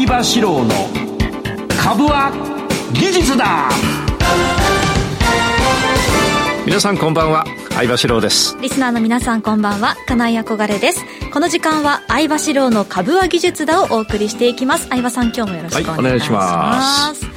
相場志郎の株は技術だ。皆さんこんばんは。相場志郎です。リスナーの皆さんこんばんは。金井憧れです。この時間は相場志郎の株は技術だをお送りしていきます。相場さん今日もよろしくお願いします、は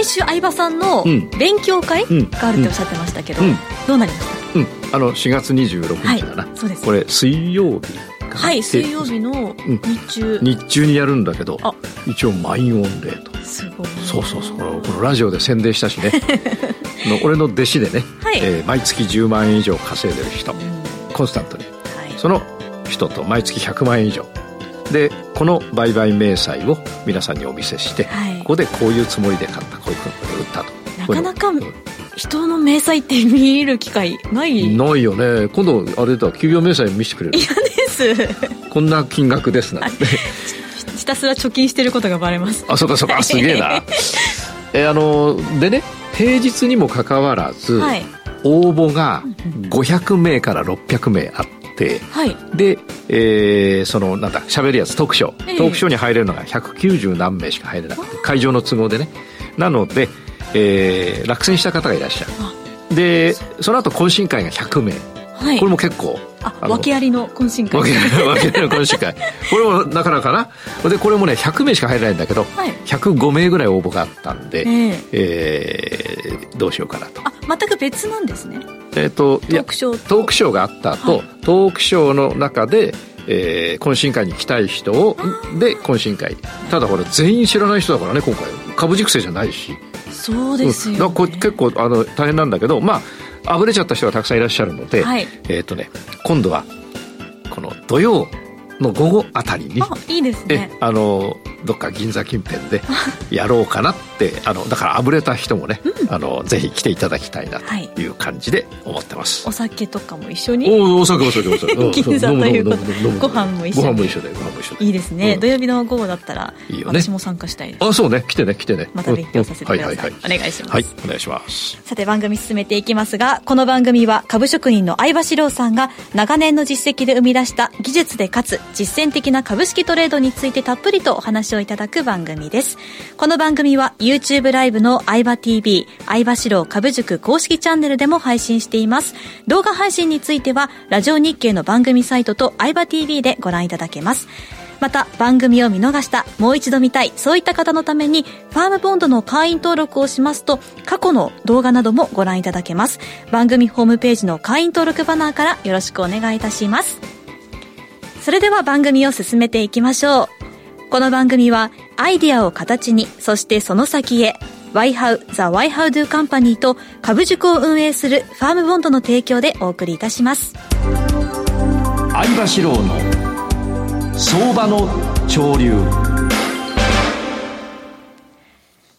い、来週相場さんの勉強会があるっておっしゃってましたけど、うん。うん、どうなりました？うん。あの4月26日だな、はい、そうです。これ水曜日はい水曜日の日中、うん、日中。にやるんだけど一応満員御礼と。すごい。そうそうそう。このラジオで宣伝したしね。の俺の弟子でね、はい。えー、毎月10万円以上稼いでる人、うん、コンスタントに、はい、その人と毎月100万円以上。でこの売買明細を皆さんにお見せして、はい、ここでこういうつもりで買ったこういうふうに売ったと。なかなか人の明細って見る機会ない。ないよね。今度あれだ給与明細見せてくれる？こんな金額ですな。んてひたすら貯金してることがバレます。あそうかそうか。すげえな。えあのでね平日にもかかわらず、はい、応募が500名から600名あって、はい、で、えー、そのなんだ喋るやつトークショー、えー、トークショーに入れるのが190何名しか入れなくて会場の都合でね。なので、えー、落選した方がいらっしゃる。でその後懇親会が100名、はい、これも結構あ訳ありの懇親会。訳ありの懇親会。これもなかなかな。でこれもね100名しか入らないんだけど、はい、105名ぐらい応募があったんで、えー、えー、どうしようかなと。あ全く別なんですね。えっ、ー、とトークショートークショーがあった後、はい、トークショーの中でえー、懇親会に来たい人をで懇親会。ただこれ全員知らない人だからね今回。株熟成じゃないし。そうですよ、ね、うん、結構あの大変なんだけどまああぶれちゃった人がたくさんいらっしゃるので、はい、えっ、ー、とね今度はこの土曜の午後あたりに。いいですね。あのどっか銀座近辺でやろうかなってあのだからあぶれた人もね、うん、あのぜひ来ていただきたいなとい。う感じで思ってます、はい、お酒とかも一緒に。おお酒お酒お酒銀座ということで。ご飯も一緒ご飯も一緒でご飯も一緒で。いいですね、うん、土曜日の午後だったらいいよ、ね、私も参加したいです。あそうね。来てね来てね。また勉強させてください,、はいはいはい、お願いします。はいお願いします。さて番組進めていきますがこの番組は株職人の相場志郎さんが長年の実績で生み出した技術でかつ実践的な株式トレードについてたっぷりとお話をいただく番組です。この番組は YouTube ライブの相場 TV、相場志郎株塾公式チャンネルでも配信しています。動画配信については、ラジオ日経の番組サイトと相場 TV でご覧いただけます。また番組を見逃したもう一度見たいそういった方のためにファームボンドの会員登録をしますと過去の動画などもご覧いただけます番組ホームページの会員登録バナーからよろしくお願いいたしますそれでは番組を進めていきましょう。この番組はアイディアを形に、そしてその先へ、YHOW The YHOW Do Company と株塾を運営するファームボンドの提供でお送りいたします。相場志郎の相場の潮流。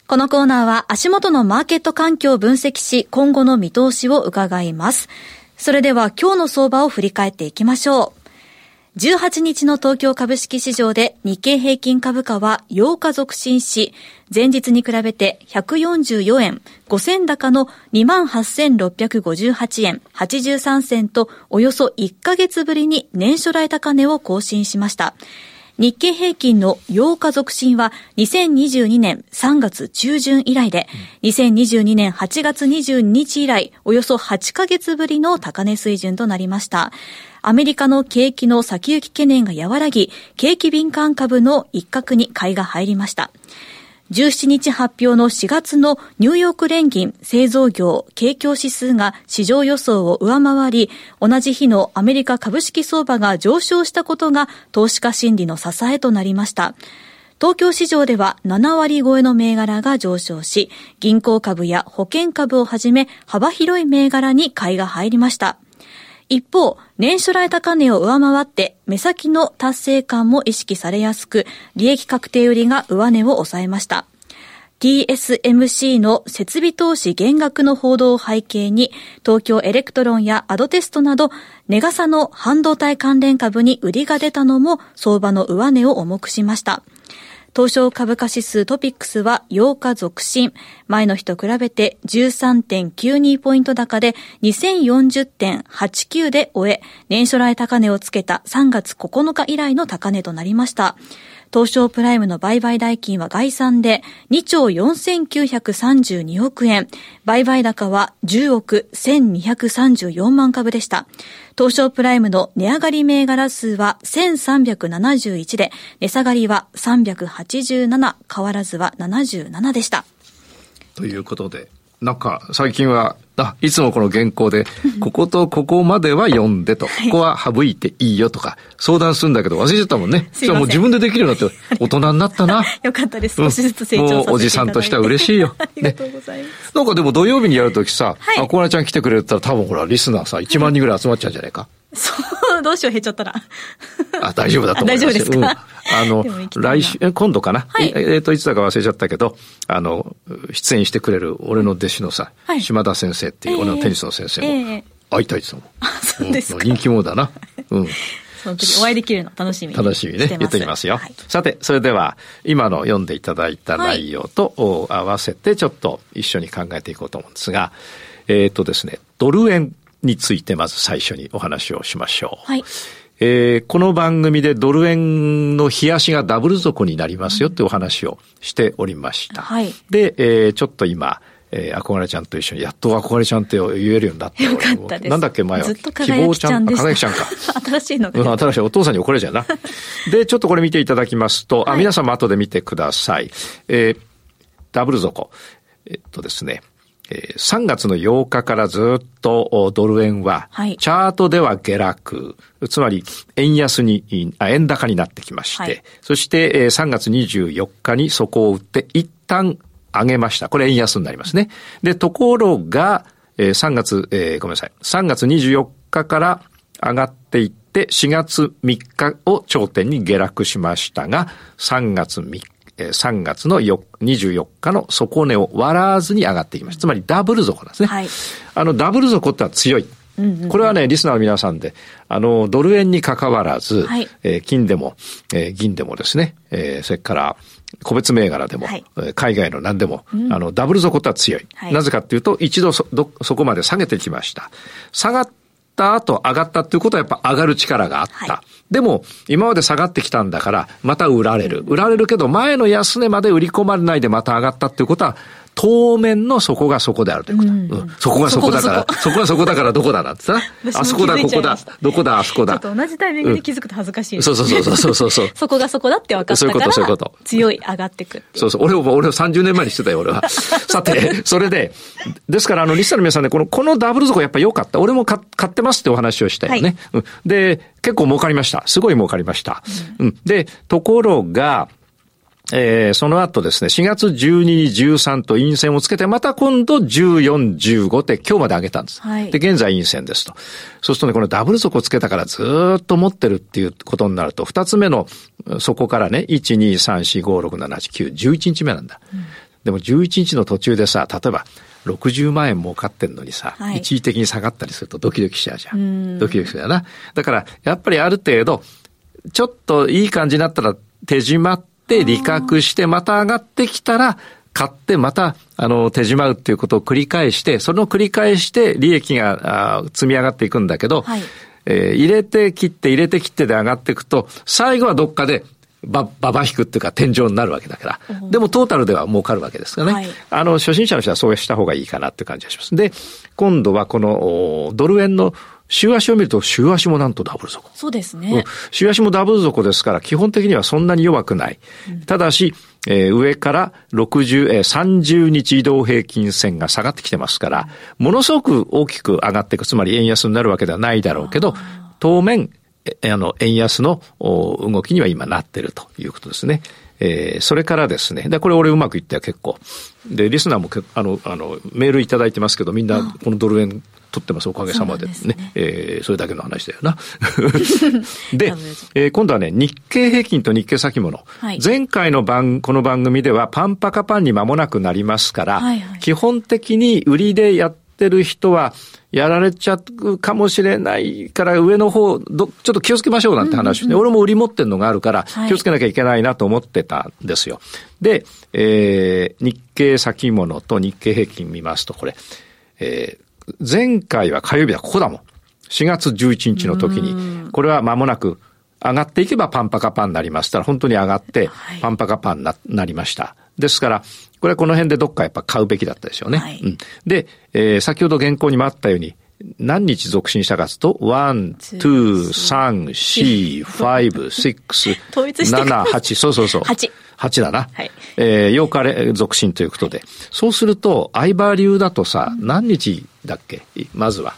このコーナーは足元のマーケット環境を分析し、今後の見通しを伺います。それでは今日の相場を振り返っていきましょう。18日の東京株式市場で日経平均株価は8日続伸し、前日に比べて144円、5000高の28,658円83銭とおよそ1ヶ月ぶりに年初来高値を更新しました。日経平均の8日続伸は2022年3月中旬以来で、2022年8月22日以来、およそ8ヶ月ぶりの高値水準となりました。アメリカの景気の先行き懸念が和らぎ、景気敏感株の一角に買いが入りました。17日発表の4月のニューヨーク連銀製造業景況指数が市場予想を上回り、同じ日のアメリカ株式相場が上昇したことが投資家心理の支えとなりました。東京市場では7割超えの銘柄が上昇し、銀行株や保険株をはじめ幅広い銘柄に買いが入りました。一方、年初来高値を上回って目先の達成感も意識されやすく、利益確定売りが上値を抑えました。TSMC の設備投資減額の報道を背景に、東京エレクトロンやアドテストなど、値がさの半導体関連株に売りが出たのも相場の上値を重くしました。東証株価指数 TOPIX は8日続伸。前の日と比べて13.92ポイント高で2040.89で終え、年初来高値をつけた3月9日以来の高値となりました。東証プライムの売買代金は概算で2兆4932億円、売買高は10億1234万株でした。東証プライムの値上がり銘柄数は1371で、値下がりは387、変わらずは77でした。ということで、なんか最近は、あ、いつもこの原稿で、こことここまでは読んでと、ここは省いていいよとか、相談するんだけど忘れちゃったもんね。じゃもう自分でできるようになって、大人になったな。よかったです。少しずつ成長させてうおじさんとしては嬉しいよ。ありがとうございます。なんかでも土曜日にやるときさ、はい、あ、コーナちゃん来てくれたら多分ほら、リスナーさ、1万人ぐらい集まっちゃうんじゃないか。そう、どうしよう、減っちゃったら。あ、大丈夫だと思います。大丈夫ですか、うん、あの、来週、今度かな、はい、えっ、ー、と、いつだか忘れちゃったけど、あの、出演してくれる俺の弟子のさ、はい、島田先生っていう、俺のテニスの先生も、会いたいですもん。あ、そうですか。人気者だな。うん。その時お会いできるの楽しみに楽しみね。言ってきますよ。はい、さて、それでは、今の読んでいただいた内容と合わせて、ちょっと一緒に考えていこうと思うんですが、えっ、ー、とですね、ドル円についてまず最初にお話をしましょう。はい。えー、この番組でドル円の冷やしがダブル底になりますよってお話をしておりました。はい。で、えー、ちょっと今、えー、憧れちゃんと一緒に、やっと憧れちゃんって言えるようになった。よかったです。なんだっけ、前は。ずっと輝きちゃんでした。輝きちゃんか。新しいのうん、新しい。お父さんに怒られちゃうな。で、ちょっとこれ見ていただきますと、はい、あ、皆さんも後で見てください。えー、ダブル底。えっとですね。えー、3月の8日からずっとドル円は、チャートでは下落、つまり円安に、あ円高になってきまして、はい、そして、えー、3月24日に底を打って一旦上げました。これ円安になりますね。で、ところが、えー、3月、えー、ごめんなさい。3月24日から上がっていって、4月3日を頂点に下落しましたが、3月3日3月の24日の底値を割らずに上がっていきました。つまりダブル底なんですね。はい、あの、ダブル底ってのは強い。これはね、リスナーの皆さんで、あの、ドル円に関わらず、はい、えー、金でも、えー、銀でもですね、えー、それから、個別銘柄でも、はい、海外の何でも、うん、あの、ダブル底っては強い。はい、なぜかっていうと、一度そ、そこまで下げてきました。下がった後上がったっていうことはやっぱ上がる力があった。はい、でも、今まで下がってきたんだから、また売られる。売られるけど、前の安値まで売り込まれないでまた上がったっていうことは、当面のそこがそこであるということ。うん、そこがそこだから、そこがそこだからどこだ？なんてさ。あそこだ、ここだ、どこだ、あそこだ。ちょっと同じタイミングで気づくと恥ずかしい、そうそうそうそうそうそう。そこがそこだって分かったから。そういうこと、そういうこと。強い、上がってくそうそう。俺を、俺を30年前にしてたよ、俺は。さて、それで、ですから、あの、リスターの皆さんね、この、このダブル底やっぱ良かった。俺も買ってますってお話をしたよね。はい、で、結構儲かりました。すごい儲かりました。うん、で、ところが、えー、その後ですね、4月12、13と陰線をつけて、また今度14、15って今日まで上げたんです。はい、で、現在陰線ですと。そうするとね、このダブル底をつけたからずっと持ってるっていうことになると、二つ目の底からね、1、2、3、4、5、6、7、8、9、11日目なんだ。うん、でも11日の途中でさ、例えば、60万円儲かってんのにさ、はい、一時的に下がったりするとドキドキしちゃうじゃん。んドキドキするよな。だから、やっぱりある程度、ちょっといい感じになったら手締まって、利確して、また上がってきたら、買ってまた、あの、手締まうっていうことを繰り返して、その繰り返して利益が積み上がっていくんだけど、はい、えー、入れて切って入れて切ってで上がっていくと、最後はどっかで、ば、ばば引くっていうか天井になるわけだから。でもトータルでは儲かるわけですからね。はい、あの、初心者の人はそうした方がいいかなって感じがします。で、今度はこの、ドル円の週足を見ると週足もなんとダブル底。そうですね。週足もダブル底ですから、基本的にはそんなに弱くない。うん、ただし、えー、上から60、えー、30日移動平均線が下がってきてますから、ものすごく大きく上がっていく、つまり円安になるわけではないだろうけど、当面、あの、円安の動きには今なってるということですね。えー、それからですね、で、これ俺うまくいったよ、結構。で、リスナーもあの、あの、メールいただいてますけど、みんなこのドル円取ってます、おかげさまでね。ねえー、それだけの話だよな。で、えー、今度はね、日経平均と日経先物。はい、前回の番、この番組ではパンパカパンに間もなくなりますから、はいはい、基本的に売りでやってる人は、やられちゃうかもしれないから上の方ど、ちょっと気をつけましょうなんて話をね、うんうん、俺も売り持ってんのがあるから、気をつけなきゃいけないなと思ってたんですよ。はい、で、えー、日経先物と日経平均見ますと、これ、えー、前回は火曜日はここだもん。4月11日の時に、これは間もなく上がっていけばパンパカパンになります。たら本当に上がって、パンパカパンな、なりました。ですから、これはこの辺でどっかやっぱ買うべきだったですよね。はい、うん、で、えー、先ほど原稿にもあったように、何日続進したかというと、1、2、3、4、5、6、7、8、そうそうそう。8。8だな。はい。えー、8日続進ということで。そうすると、相場流だとさ、何日だっけ？まずは。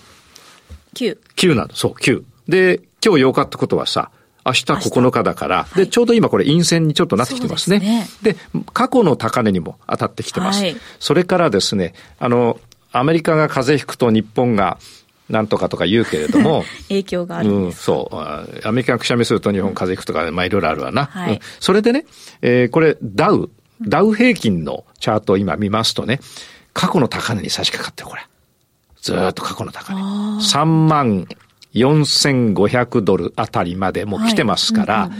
9。9なんだ。そう、9。で、今日8日ってことはさ、明日9日だから、で、ちょうど今これ陰線にちょっとなってきてますね。で、ね、過去の高値にも当たってきてます。はい、それからですね、あの、アメリカが風邪ひくと日本がなんとかとか言うけれども。影響があるうん、そう。アメリカがくしゃみすると日本風邪ひくとか、まあいろいろあるわな。はい、うん、それでね、えー、これ、ダウ、ダウ平均のチャートを今見ますとね、過去の高値に差し掛かってこれ。ずっと過去の高値。3万4500ドルあたりまでも来てますから、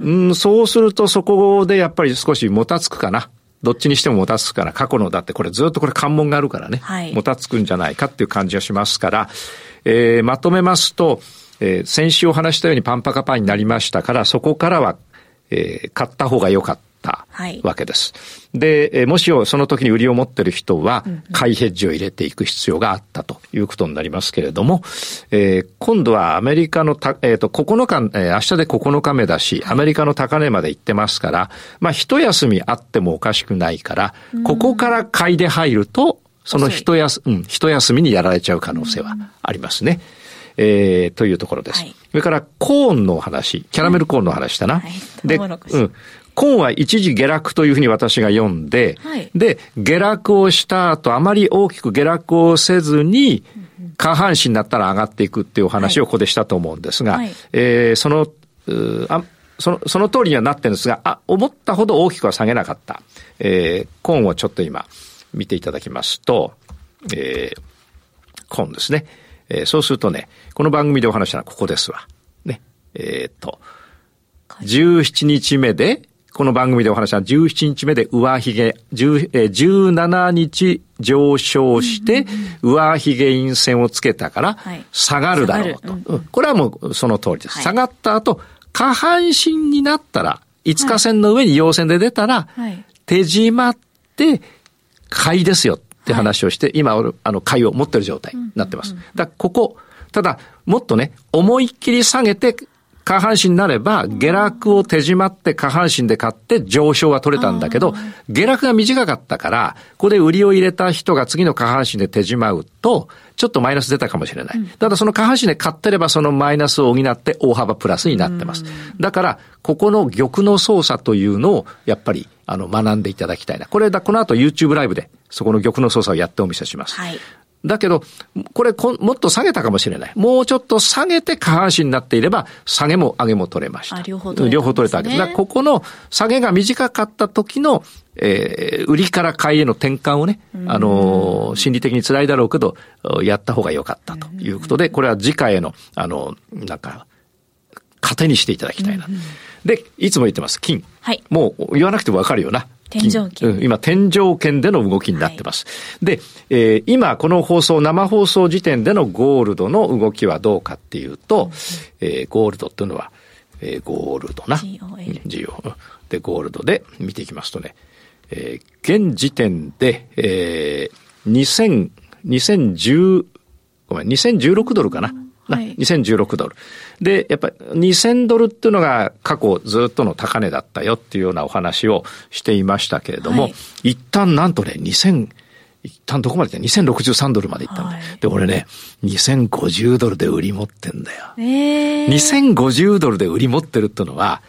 うん、そうするとそこでやっぱり少しもたつくかな。どっちにしてももたつくから、過去のだってこれずっとこれ関門があるからね、はい、もたつくんじゃないかっていう感じがしますから、えー、まとめますと、えー、先週お話したようにパンパカパンになりましたから、そこからは、えー、買った方が良かった。ったわけです。はい、で、もしその時に売りを持ってる人は、買いヘッジを入れていく必要があったということになりますけれども、えー、今度はアメリカのた、えっ、ー、と、9日、えー、明日で9日目だし、アメリカの高値まで行ってますから、まあ、一休みあってもおかしくないから、ここから買いで入ると、その一休、うん、一休みにやられちゃう可能性はありますね。えー、というところです。はい、それから、コーンのお話、キャラメルコーンの話だな。はい、で、うん。今は一時下落というふうに私が読んで、はい、で、下落をした後、あまり大きく下落をせずに、下半身になったら上がっていくっていうお話をここでしたと思うんですが、はい、えー、その、あその、その通りにはなってるんですが、あ、思ったほど大きくは下げなかった。えー、コーンをちょっと今、見ていただきますと、えー、コーンですね。えー、そうするとね、この番組でお話したのはここですわ。ね。えっ、と、17日目で、この番組でお話した17日目で上髭、17日上昇して、上髭陰線をつけたから、下がるだろうと。これはもうその通りです。下がった後、下半身になったら、5日線の上に陽線で出たら、手締まって、買いですよって話をして、今、あの、買いを持ってる状態になってます。だここ、ただ、もっとね、思いっきり下げて下半身になれば、下落を手締まって下半身で買って上昇は取れたんだけど、下落が短かったから、ここで売りを入れた人が次の下半身で手締まうと、ちょっとマイナス出たかもしれない。ただその下半身で買ってればそのマイナスを補って大幅プラスになってます。だから、ここの玉の操作というのを、やっぱり、あの、学んでいただきたいな。これだ、この後 YouTube ライブで、そこの玉の操作をやってお見せします。はい。だけど、これもっと下げたかもしれない。もうちょっと下げて下半身になっていれば、下げも上げも取れました。両方取れた、ね、両方取れたわけです。だここの下げが短かった時の、えー、売りから買いへの転換をね、あのー、心理的に辛いだろうけど、やった方が良かったということで、これは次回への、あの、なんか、糧にしていただきたいな。で、いつも言ってます、金。はい。もう言わなくてもわかるよな。天井圏。今、天井圏での動きになってます。はい、で、えー、今、この放送、生放送時点でのゴールドの動きはどうかっていうと、うん、えー、ゴールドっていうのは、えー、ゴールドな。GO。で、ゴールドで見ていきますとね、えー、現時点で、えー、2000、2010、ごめん、2016ドルかな。はい、2016ドル。で、やっぱり2000ドルっていうのが過去ずっとの高値だったよっていうようなお話をしていましたけれども、はい、一旦なんとね、2000、一旦どこまで行った ?2063 ドルまで行ったんだ、はい、で、俺ね、2050ドルで売り持ってんだよ。えー、2050ドルで売り持ってるっていうのは、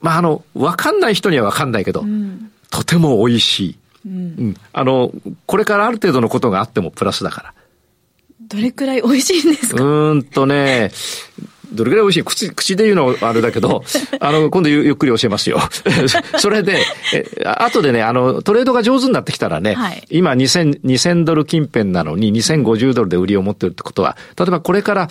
まあ、あの、わかんない人にはわかんないけど、うん、とても美味しい。うん、うん、あの、これからある程度のことがあってもプラスだから。どれくらい美味しいんですか？うんとね、どれくらい美味しい？口、口で言うのはあれだけど、あの、今度ゆっくり教えますよ。それで、え、後でね、あの、トレードが上手になってきたらね、はい、今2000、2000ドル近辺なのに2050ドルで売りを持ってるってことは、例えばこれから、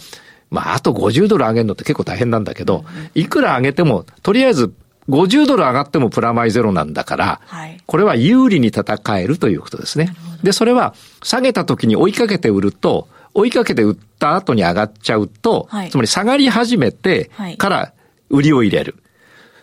まあ、あと50ドル上げるのって結構大変なんだけど、いくら上げても、とりあえず50ドル上がってもプラマイゼロなんだから、はい、これは有利に戦えるということですね。で、それは下げた時に追いかけて売ると、追いかけて売った後に上がっちゃうと、はい、つまり下がり始めてから売りを入れる。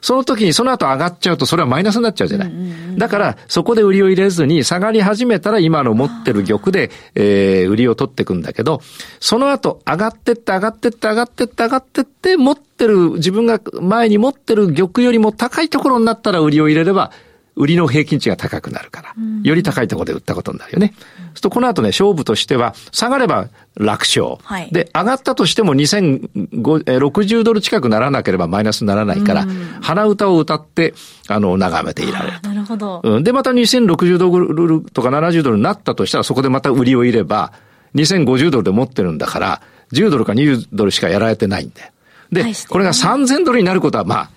その時にその後上がっちゃうとそれはマイナスになっちゃうじゃない。だからそこで売りを入れずに下がり始めたら今の持ってる玉で、えー、売りを取っていくんだけど、その後上がってって上がってって上がってって上がってって持ってる自分が前に持ってる玉よりも高いところになったら売りを入れれば売りの平均値が高くなるから、より高いところで売ったことになるよね。そうするとこの後ね、勝負としては、下がれば楽勝。はい、で、上がったとしても2060ドル近くならなければマイナスにならないから、鼻歌を歌って、あの、眺めていられる。なるほど。うん。で、また2060ドルとか70ドルになったとしたら、そこでまた売りを入れば、2050ドルで持ってるんだから、10ドルか20ドルしかやられてないんだよ。で、これが3000ドルになることは、まあ、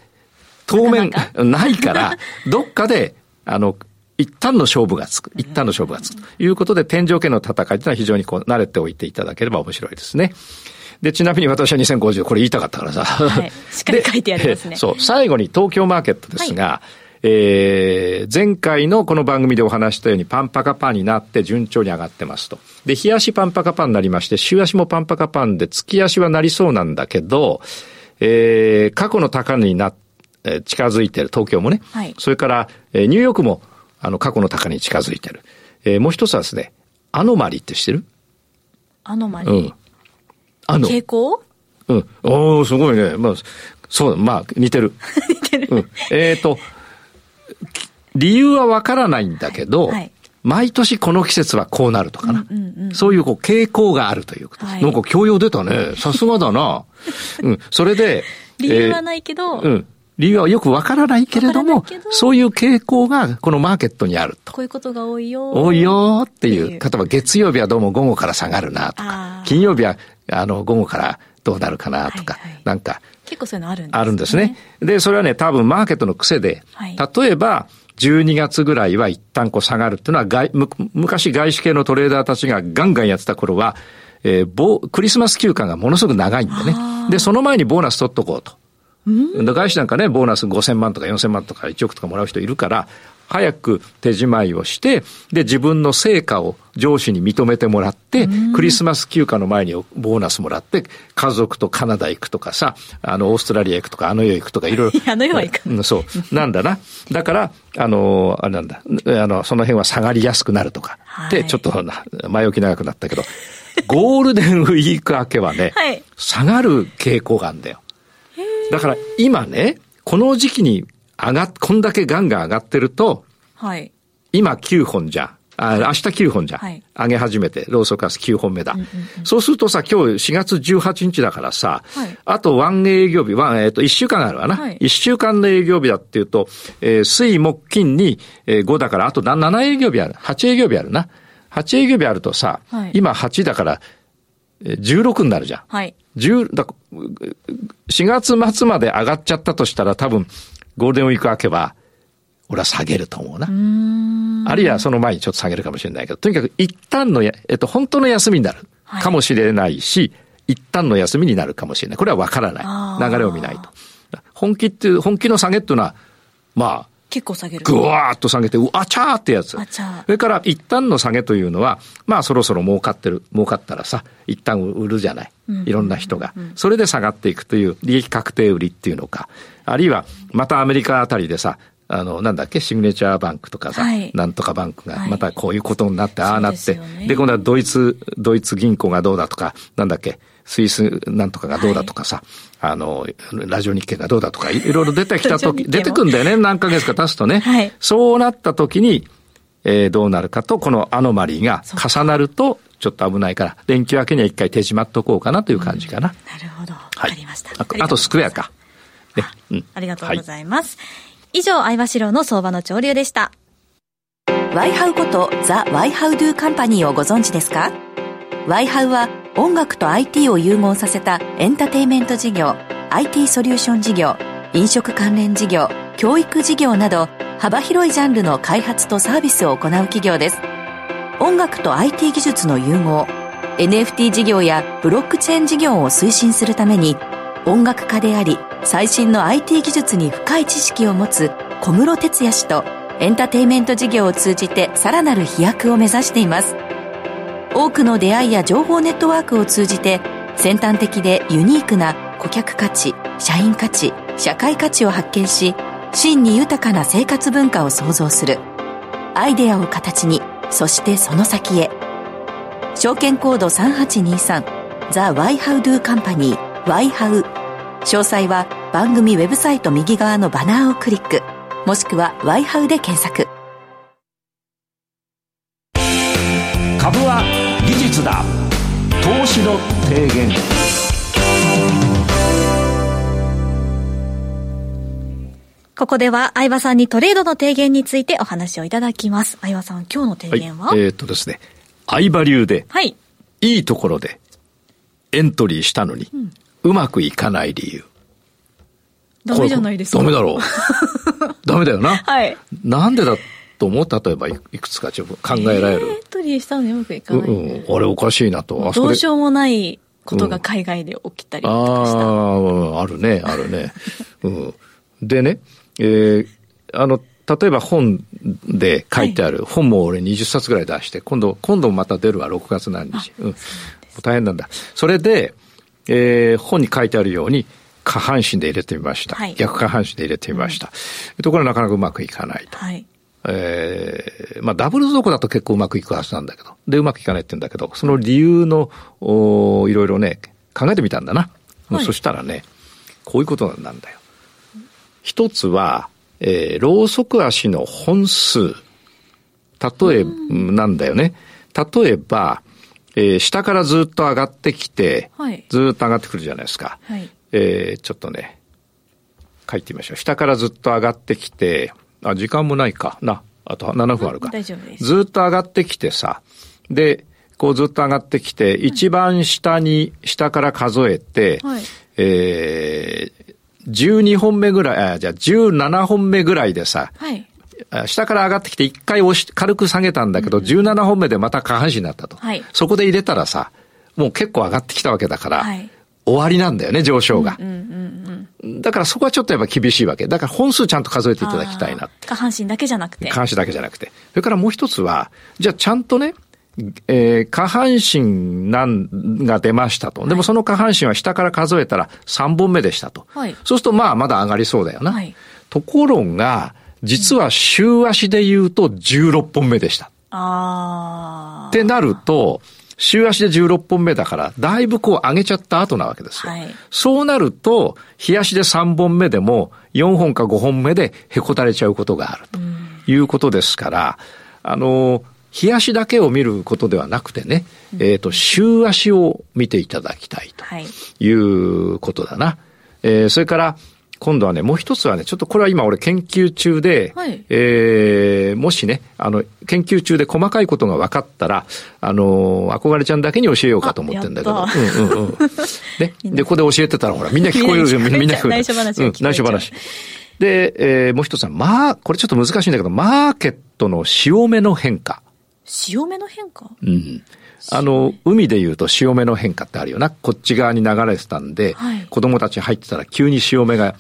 当面ないから、どっかで、あの、一旦の勝負がつく。一旦の勝負がつく。ということで、天井圏の戦いというのは非常にこう、慣れておいていただければ面白いですね。で、ちなみに私は2050、これ言いたかったからさ。はい。しっかり書いてありますね。そう。最後に東京マーケットですが、はい、えー、前回のこの番組でお話したようにパンパカパンになって順調に上がってますと。で、日足パンパカパンになりまして、週足もパンパカパンで月足はなりそうなんだけど、えー、過去の高値になっえ近づいてる、東京もね。はい、それから、えニューヨークも、あの、過去の高値に近づいてる。えー、もう一つはですね、アノマリって知ってる？アノマリうん。あの。傾向？うん。おおすごいね。まあ、そう、まあ、似てる。似てる。うん。えっ、ー、と、理由はわからないんだけど、はい、毎年この季節はこうなるとかな。うんうんうん、そういうこう傾向があるということです。はい、なんか教養出たね。さすがだな。うん。それで、理由はないけど、えー、うん。理由はよくわからないけれども、そういう傾向がこのマーケットにあると。こういうことが多いよ。多いよっていう。例えば月曜日はどうも午後から下がるなとか、金曜日はあの午後からどうなるかなとか、はいはい、なんか。結構そういうのあるんですね。あるんですね。で、それはね、多分マーケットの癖で、はい、例えば、12月ぐらいは一旦こう下がるっていうのは外、昔外資系のトレーダーたちがガンガンやってた頃は、えー、クリスマス休暇がものすごく長いんだね。で、その前にボーナス取っとこうと。外資なんかね、ボーナス5000万とか4000万とか1億とかもらう人いるから、早く手仕舞いをして、で、自分の成果を上司に認めてもらって、クリスマス休暇の前にボーナスもらって、家族とカナダ行くとかさ、あの、オーストラリア行くとか、あの世行くとか、いろいろ。あの世は行く。うん、そう。なんだな。だから、あの、あれなんだ。あの、その辺は下がりやすくなるとか。はい、で、ちょっと前置き長くなったけど、ゴールデンウィーク明けはね、はい、下がる傾向があるんだよ。だから今ね、この時期に上がっ、こんだけガンガン上がってると、はい。今9本じゃん。あ明日9本じゃん。はい、上げ始めて、ローソク足9本目だ、うんうんうん。そうするとさ、今日4月18日だからさ、はい、あと1営業日、1、えっ、ー、と、1週間あるわな。はい、1週間の営業日だっていうと、えー、水木金に、えー、5だから、あと7営業日ある。8営業日あるな。8営業日あるとさ、はい、今8だから、16になるじゃん。はい。10だ4月末まで上がっちゃったとしたら多分ゴールデンウィーク明けば俺は下げると思うな。うあるいはその前にちょっと下げるかもしれないけど、とにかく一旦のや、えっと、本当の休みになるかもしれないし、はい、一旦の休みになるかもしれない。これはわからない。流れを見ないと。本気っていう、本気の下げっていうのは、まあ、結構下げる。ぐわーっと下げて、うあちゃーってやつ。それから一旦の下げというのは、まあそろそろ儲かってる、儲かったらさ、一旦売るじゃない。いろんな人が。それで下がっていくという利益確定売りっていうのか。あるいは、またアメリカあたりでさ、あの、なんだっけ、シグネチャーバンクとかさ、はい、なんとかバンクが、またこういうことになって、はい、ああなって、でね、で、今度はドイツ、ドイツ銀行がどうだとか、なんだっけ、スイスなんとかがどうだとかさ、はい、あの、ラジオ日経がどうだとか、いろいろ出てきたと き、出てくんだよね、何ヶ月か経つとね。はい、そうなったときに、えー、どうなるかと、このアノマリーが重なると、ちょっと危ないから、連休明けには一回手締まっとこうかなという感じかな。うん、なるほど。わかりました。ああとスクエアか。ね、うん、ありがとうございます。はい、以上、相場志郎の相場の潮流でした。ワイハウことザ・ワイハウドゥカンパニーをご存知ですか？ワイハウは音楽と IT を融合させたエンターテイメント事業 IT ソリューション事業飲食関連事業教育事業など幅広いジャンルの開発とサービスを行う企業です。音楽と IT 技術の融合 NFT 事業やブロックチェーン事業を推進するために音楽家であり最新の IT 技術に深い知識を持つ小室哲哉氏とエンターテイメント事業を通じてさらなる飛躍を目指しています。多くの出会いや情報ネットワークを通じて先端的でユニークな顧客価値、社員価値、社会価値を発見し、真に豊かな生活文化を創造する。アイデアを形に、そしてその先へ。証券コード3823ザ・ワイハウドゥカンパニーワイハウ詳細は番組ウェブサイト右側のバナーをクリックもしくはワイハウで検索だ投資の提言ここでは相葉さんにトレードの提言についてお話をいただきます相葉さん今日の提言は、はい、えー、っとですね相場流で、はい。いいところでエントリーしたのに、うん、うまくいかない理由。ダメじゃないですか。ダメだろう。ダメだよな。はい。なんでだと思う例えばいくつかちょっと考えられる。エントリーしたのにうまくいかない。うん、あれおかしいなと。どうしようもないことが海外で起きたりとかした。うん、ああ、あるね、あるね。うん。でね、えー、あの、例えば本で書いてある、本も俺20冊ぐらい出して、今度、今度また出るわ、6月何日。うん。大変なんだ。それで、えー、本に書いてあるように、下半身で入れてみました。はい、逆下半身で入れてみました。うん、ところがなかなかうまくいかないと。はい、えー、まあダブル底だと結構うまくいくはずなんだけど。で、うまくいかないって言うんだけど、その理由の、おいろいろね、考えてみたんだな。はい、そしたらね、こういうことなんだよ。一つは、えー、ロウソク足の本数。例え、なんだよね。例えば、えー、下からずっと上がってきて、はい、ずっと上がってくるじゃないですか。はい、えー、ちょっとね、書いてみましょう。下からずっと上がってきて、あ、時間もないかな。あと7分あるか。大丈夫です。ずっと上がってきてさ、で、こうずっと上がってきて、一番下に、下から数えて、はい、えー、12本目ぐらい、あじゃあ17本目ぐらいでさ、はい、下から上がってきて一回押し、軽く下げたんだけど、うんうん、17本目でまた下半身になったと。はい、そこで入れたらさ、もう結構上がってきたわけだから、はい、終わりなんだよね、上昇が、うんうんうん。だからそこはちょっとやっぱ厳しいわけ。だから本数ちゃんと数えていただきたいな。下半身だけじゃなくて。下半身だけじゃなくて。それからもう一つは、じゃあちゃんとね、えー、下半身なんが出ましたと。でもその下半身は下から数えたら3本目でしたと。はい、そうするとまあまだ上がりそうだよな。はい、ところが、実は週足で言うと16本目でした。あってなると、週足で16本目だから、だいぶこう上げちゃった後なわけですよ。はい、そうなると、日足で3本目でも4本か5本目でへこたれちゃうことがあるということですから、あの、日足だけを見ることではなくてね、うん、えっ、ー、と、週足を見ていただきたいということだな。はい、えー、それから、今度はね、もう一つはね、ちょっとこれは今俺研究中で、はい、えー、もしね、あの、研究中で細かいことが分かったら、あの、憧れちゃんだけに教えようかと思ってんだけど。うんうんうん。ね。で、ここで教えてたらほら、みんな聞こえるよ、みんな聞こえる。内緒話、うん、内緒話。で、えー、もう一つは、まあ、これちょっと難しいんだけど、マーケットの潮目の変化。潮目の変化？うん。あの、海で言うと潮目の変化ってあるよな。こっち側に流れてたんで、はい、子供たち入ってたら急に潮目が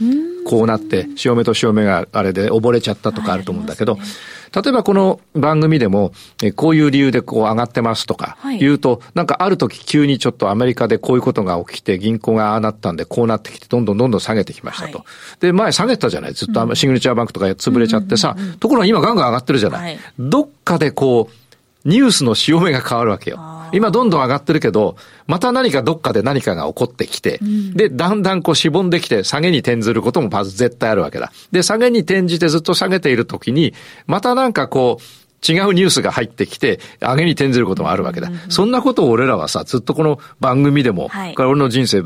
こうなって、潮目と潮目があれで溺れちゃったとかあると思うんだけど、はい。ね、例えばこの番組でも、えこういう理由でこう上がってますとか言うと、はい、なんかある時急にちょっとアメリカでこういうことが起きて銀行がああなったんでこうなってきてどんどんどんどん下げてきましたと。で、前下げたじゃない？ずっとシグネチャーバンクとか潰れちゃってさ、ところが今ガンガン上がってるじゃない。どっかでこう、ニュースの潮目が変わるわけよ。今どんどん上がってるけど、また何かどっかで何かが起こってきて、うん、で、だんだんこうしぼんできて下げに転ずることもまず絶対あるわけだ。で、下げに転じてずっと下げているときに、またなんかこう、違うニュースが入ってきて、上げに転ずることもあるわけだ。うんうんうん、そんなことを俺らはさ、ずっとこの番組でも、はい、これ俺の人生、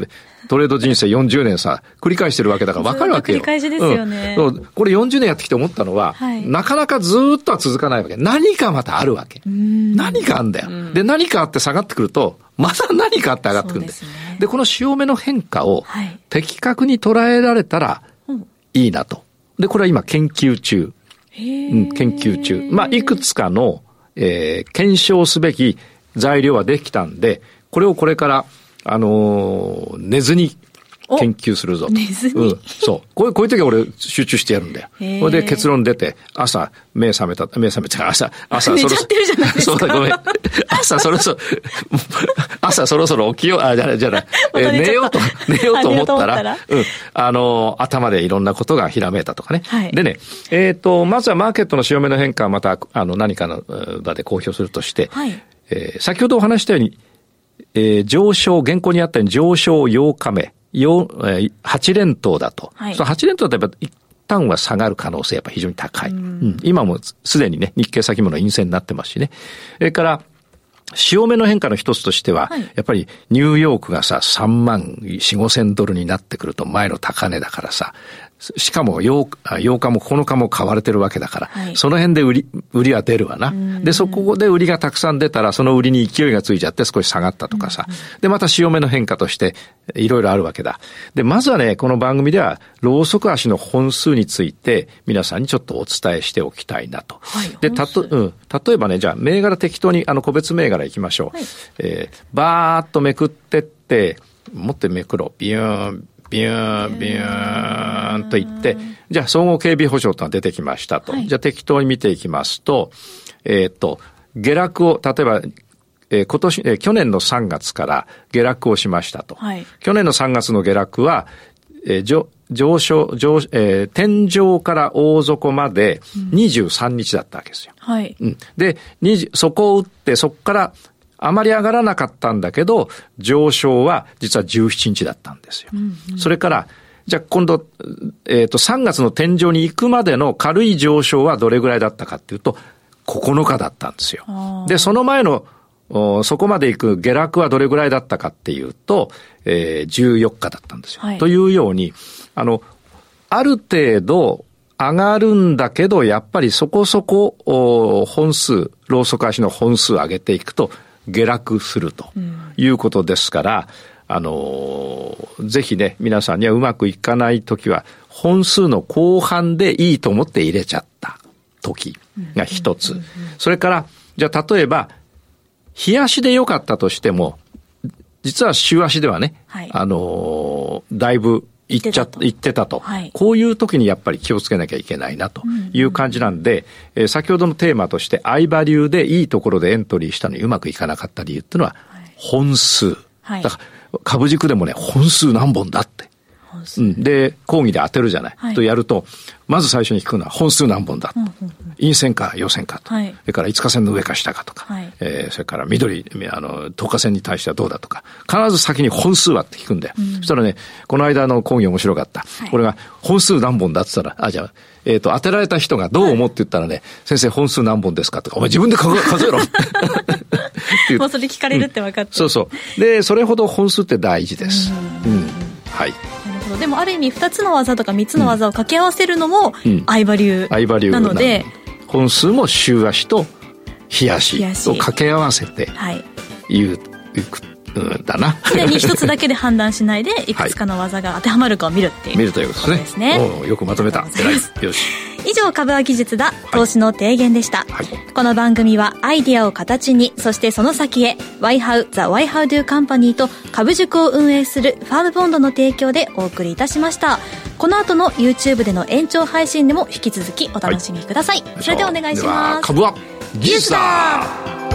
トレード人生40年さ、繰り返してるわけだから分かるわけよ。繰り返しですよね。うん、これ40年やってきて思ったのは、はい、なかなかずっとは続かないわけ。何かまたあるわけ。何かあんだよ。で、何かあって下がってくると、また何かあって上がってくるんだよ。で、ね、この潮目の変化を的確に捉えられたらいいなと。で、これは今研究中。うん、研究中。まあ、いくつかの、えー、検証すべき材料はできたんで、これをこれから、あのー、寝ずに、研究するぞと。うん、そう。こういう、こういう時は俺集中してやるんだよ。それで結論出て、朝、目覚めた、目覚めた、朝、朝。寝ちゃってるじゃないですか。そうだ、ごめん。朝そろそろ、朝そろそろ起きよう、あ、じゃない、じゃない、え寝ようと、寝ようと思ったら、うん、あの、頭でいろんなことがひらめいたとかね。はい、でね、えっ、ー、と、まずはマーケットの潮目の変化はまた、あの、何かの場で公表するとして、はい、えー、先ほどお話したように、えー、上昇、現行にあったように上昇8日目、8, 8連投だと。はい、その8連投だとやっぱ一旦は下がる可能性やっぱ非常に高い。うん、今もすでにね、日経先物陰線になってますしね。それから、潮目の変化の一つとしては、はい、やっぱりニューヨークがさ、3万4、5千ドルになってくると前の高値だからさ、しかも 8, 8日も9日も買われてるわけだから、はい、その辺で売り、売りは出るわな。で、そこで売りがたくさん出たら、その売りに勢いがついちゃって少し下がったとかさ。で、また潮目の変化として、いろいろあるわけだ。で、まずはね、この番組では、ローソク足の本数について、皆さんにちょっとお伝えしておきたいなと。はい、で、たと、うん。例えばね、じゃあ、銘柄適当に、あの、個別銘柄いきましょう。はい、えー、バーっとめくってって、持ってめくろう。ビューン、ビューン、ビューンと言って、じゃあ総合警備保障というのが出てきましたと。はい、じゃあ適当に見ていきますと、えっ、と、下落を、例えば、えー、今年、えー、去年の3月から下落をしましたと。はい、去年の3月の下落は、えー、上上昇、上、えー、天井から大底まで23日だったわけですよ。はい。うん、で、そこを打って、そこからあまり上がらなかったんだけど、上昇は実は17日だったんですよ。うんうん、それから、じゃあ今度、えっ、ー、と、3月の天井に行くまでの軽い上昇はどれぐらいだったかっていうと、9日だったんですよ。で、その前の、そこまで行く下落はどれぐらいだったかっていうと、えー、14日だったんですよ。はい、というように、あの、ある程度上がるんだけど、やっぱりそこそこ本数、ローソク足の本数上げていくと、下落するということですから、うん、あの、ぜひね、皆さんにはうまくいかないときは、本数の後半でいいと思って入れちゃった時が一つ。それから、じゃあ例えば、日足で良かったとしても、実は週足ではね、はい、あの、だいぶ言っちゃ、言ってたと。はい、こういう時にやっぱり気をつけなきゃいけないなという感じなんで、うんうん、先ほどのテーマとして、相場流でいいところでエントリーしたのにうまくいかなかった理由っていうのは、本数。はい、だから株軸でもね、本数何本だって。うん、で、講義で当てるじゃない。はい、とやると、まず最初に聞くのは本数何本だ。うんうんうん、陰線か陽線かと。はい、それから5日線の上か下かとか。はい、えー、それから緑、あの、10日線に対してはどうだとか。必ず先に本数はって聞くんだよ。うん、そしたらね、この間の講義面白かった。はい、これが本数何本だって言ったら、あ、じゃあ、えっ、ー、と、当てられた人がどう思って言ったらね、先生本数何本ですかとか、お前自分で数えろ もうそれ聞かれるって分かって、うん、そうそう。で、それほど本数って大事です。うん。はい。どでもある意味2つの技とか3つの技を掛け合わせるのも相場流なので、本数も週足と日足を掛け合わせて言う、い、くだな。常に一つだけで判断しないでいくつかの技が当てはまるかを見るっていう、見るということですね。よくまとめた。偉い。よし以上株は技術だ投資の提言でした、はい、この番組はアイディアを形にそしてその先へ YHOW The YHOW Company と株塾を運営するファームボンドの提供でお送りいたしました。この後の YouTube での延長配信でも引き続きお楽しみください、はい、それではお願いします。株は技術だ